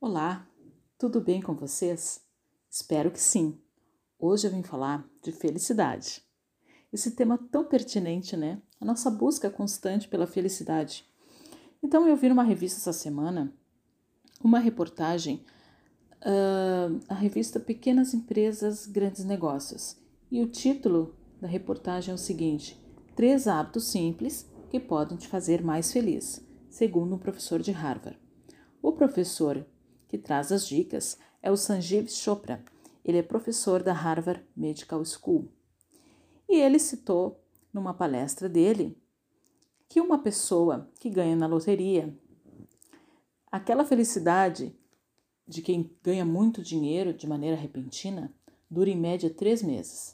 Olá, tudo bem com vocês? Espero que sim. Hoje eu vim falar de felicidade. Esse tema tão pertinente, né? A nossa busca constante pela felicidade. Então eu vi numa revista essa semana uma reportagem, uh, a revista Pequenas Empresas, Grandes Negócios. E o título da reportagem é o seguinte: Três hábitos simples que podem te fazer mais feliz, segundo um professor de Harvard. O professor que traz as dicas é o Sanjeev Chopra. Ele é professor da Harvard Medical School. E ele citou numa palestra dele que uma pessoa que ganha na loteria, aquela felicidade de quem ganha muito dinheiro de maneira repentina dura em média três meses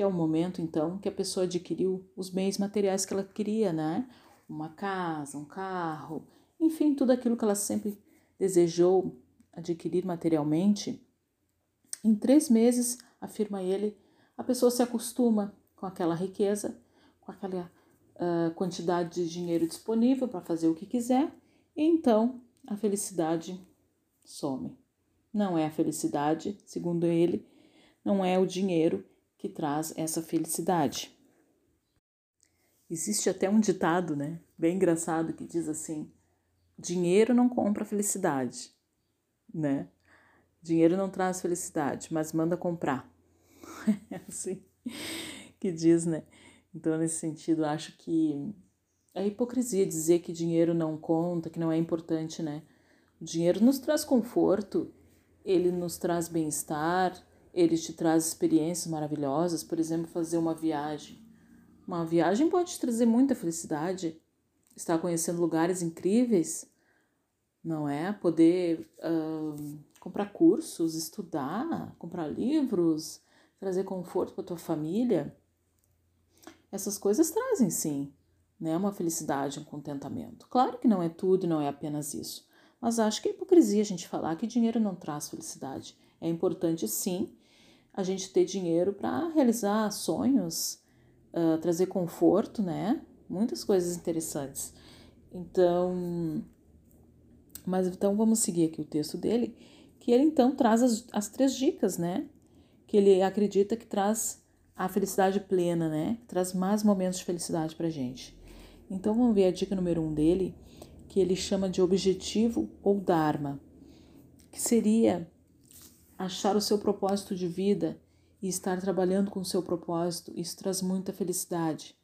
que é o momento então que a pessoa adquiriu os bens materiais que ela queria, né? Uma casa, um carro, enfim, tudo aquilo que ela sempre desejou adquirir materialmente. Em três meses, afirma ele, a pessoa se acostuma com aquela riqueza, com aquela uh, quantidade de dinheiro disponível para fazer o que quiser, e então a felicidade some. Não é a felicidade, segundo ele, não é o dinheiro que traz essa felicidade. Existe até um ditado, né, bem engraçado que diz assim: dinheiro não compra felicidade, né? Dinheiro não traz felicidade, mas manda comprar. É assim que diz, né? Então, nesse sentido, acho que é hipocrisia dizer que dinheiro não conta, que não é importante, né? O dinheiro nos traz conforto, ele nos traz bem-estar, ele te traz experiências maravilhosas, por exemplo, fazer uma viagem. Uma viagem pode te trazer muita felicidade, estar conhecendo lugares incríveis, não é? Poder uh, comprar cursos, estudar, comprar livros, trazer conforto para tua família. Essas coisas trazem sim, né? Uma felicidade, um contentamento. Claro que não é tudo, não é apenas isso. Mas acho que é hipocrisia a gente falar que dinheiro não traz felicidade. É importante sim a gente ter dinheiro para realizar sonhos, uh, trazer conforto, né? Muitas coisas interessantes. Então, mas então vamos seguir aqui o texto dele, que ele então traz as, as três dicas, né? Que ele acredita que traz a felicidade plena, né? Traz mais momentos de felicidade para gente. Então vamos ver a dica número um dele, que ele chama de objetivo ou dharma, que seria achar o seu propósito de vida e estar trabalhando com o seu propósito, isso traz muita felicidade.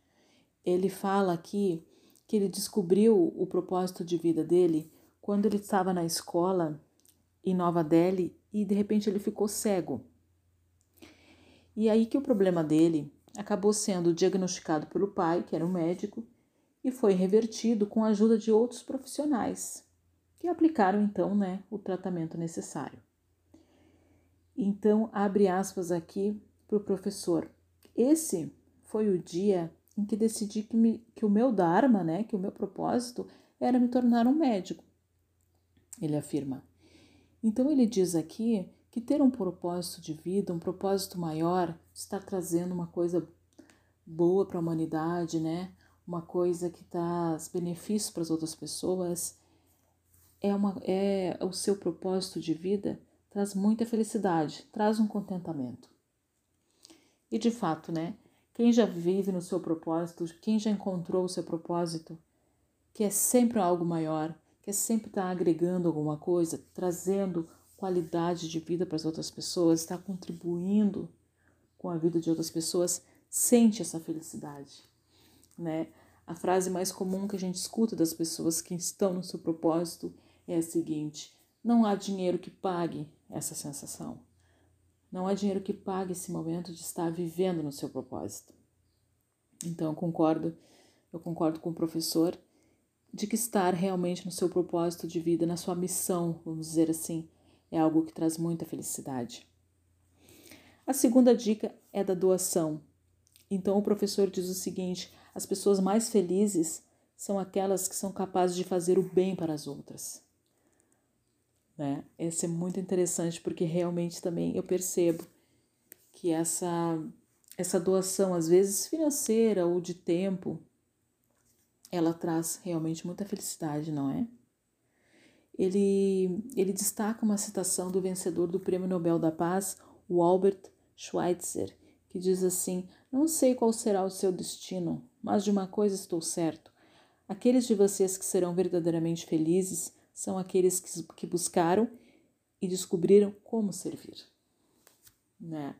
Ele fala aqui que ele descobriu o propósito de vida dele quando ele estava na escola em Nova Delhi e de repente ele ficou cego. E aí que o problema dele acabou sendo diagnosticado pelo pai, que era um médico, e foi revertido com a ajuda de outros profissionais, que aplicaram então né, o tratamento necessário. Então, abre aspas aqui para o professor. Esse foi o dia em que decidi que, me, que o meu Dharma, né, que o meu propósito era me tornar um médico. Ele afirma. Então, ele diz aqui que ter um propósito de vida, um propósito maior, está trazendo uma coisa boa para a humanidade, né? Uma coisa que traz benefícios para as outras pessoas. É, uma, é o seu propósito de vida traz muita felicidade, traz um contentamento. E de fato, né? Quem já vive no seu propósito, quem já encontrou o seu propósito, que é sempre algo maior, que é sempre estar tá agregando alguma coisa, trazendo qualidade de vida para as outras pessoas, está contribuindo com a vida de outras pessoas, sente essa felicidade, né? A frase mais comum que a gente escuta das pessoas que estão no seu propósito é a seguinte: não há dinheiro que pague essa sensação. Não há dinheiro que pague esse momento de estar vivendo no seu propósito. Então, eu concordo, eu concordo com o professor de que estar realmente no seu propósito de vida, na sua missão, vamos dizer assim, é algo que traz muita felicidade. A segunda dica é da doação. Então, o professor diz o seguinte: as pessoas mais felizes são aquelas que são capazes de fazer o bem para as outras né? Esse é muito interessante porque realmente também eu percebo que essa essa doação, às vezes financeira ou de tempo, ela traz realmente muita felicidade, não é? Ele, ele destaca uma citação do vencedor do Prêmio Nobel da Paz, o Albert Schweitzer, que diz assim: Não sei qual será o seu destino, mas de uma coisa estou certo. Aqueles de vocês que serão verdadeiramente felizes são aqueles que, que buscaram e descobriram como servir. Né?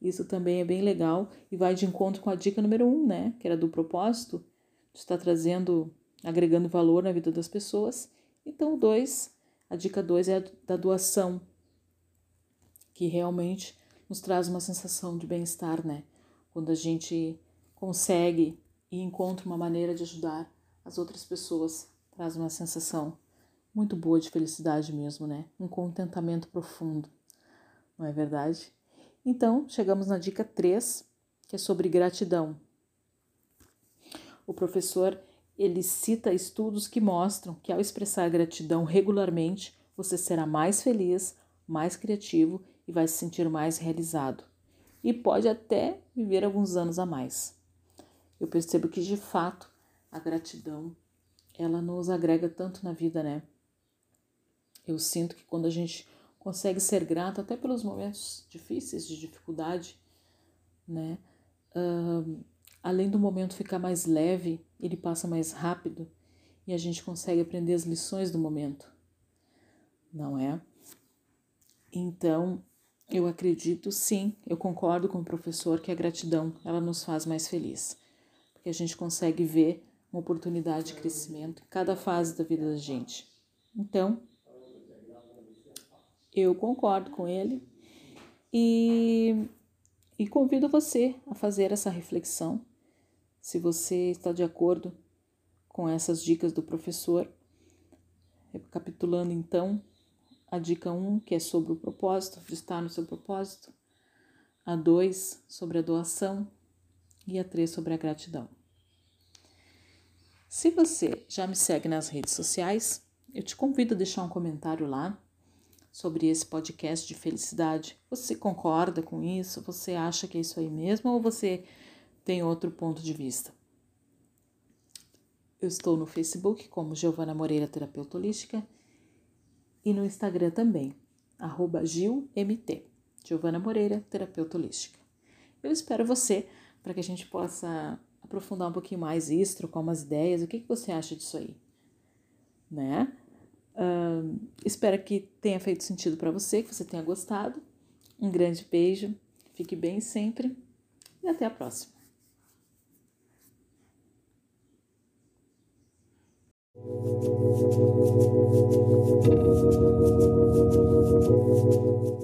Isso também é bem legal e vai de encontro com a dica número um, né? Que era do propósito, de estar trazendo, agregando valor na vida das pessoas. Então, dois, a dica dois é a da doação, que realmente nos traz uma sensação de bem-estar, né? Quando a gente consegue e encontra uma maneira de ajudar as outras pessoas, traz uma sensação muito boa de felicidade mesmo, né? Um contentamento profundo, não é verdade? Então, chegamos na dica 3, que é sobre gratidão. O professor ele cita estudos que mostram que ao expressar gratidão regularmente, você será mais feliz, mais criativo e vai se sentir mais realizado. E pode até viver alguns anos a mais. Eu percebo que de fato a gratidão ela nos agrega tanto na vida, né? Eu sinto que quando a gente consegue ser grato até pelos momentos difíceis, de dificuldade, né? Uh, além do momento ficar mais leve, ele passa mais rápido e a gente consegue aprender as lições do momento, não é? Então, eu acredito sim, eu concordo com o professor que a gratidão ela nos faz mais feliz, porque a gente consegue ver uma oportunidade de crescimento em cada fase da vida da gente. Então, eu concordo com ele e, e convido você a fazer essa reflexão. Se você está de acordo com essas dicas do professor, recapitulando então, a dica 1, um, que é sobre o propósito, de estar no seu propósito, a 2, sobre a doação e a 3, sobre a gratidão. Se você já me segue nas redes sociais, eu te convido a deixar um comentário lá sobre esse podcast de felicidade. Você concorda com isso? Você acha que é isso aí mesmo ou você tem outro ponto de vista? Eu estou no Facebook como Giovana Moreira Terapeuta Holística e no Instagram também, arroba GilMT, Giovana Moreira Terapeuta Holística. Eu espero você para que a gente possa aprofundar um pouquinho mais isso, trocar umas ideias. O que, que você acha disso aí? Né? Espero que tenha feito sentido para você, que você tenha gostado. Um grande beijo, fique bem sempre e até a próxima. Thank you.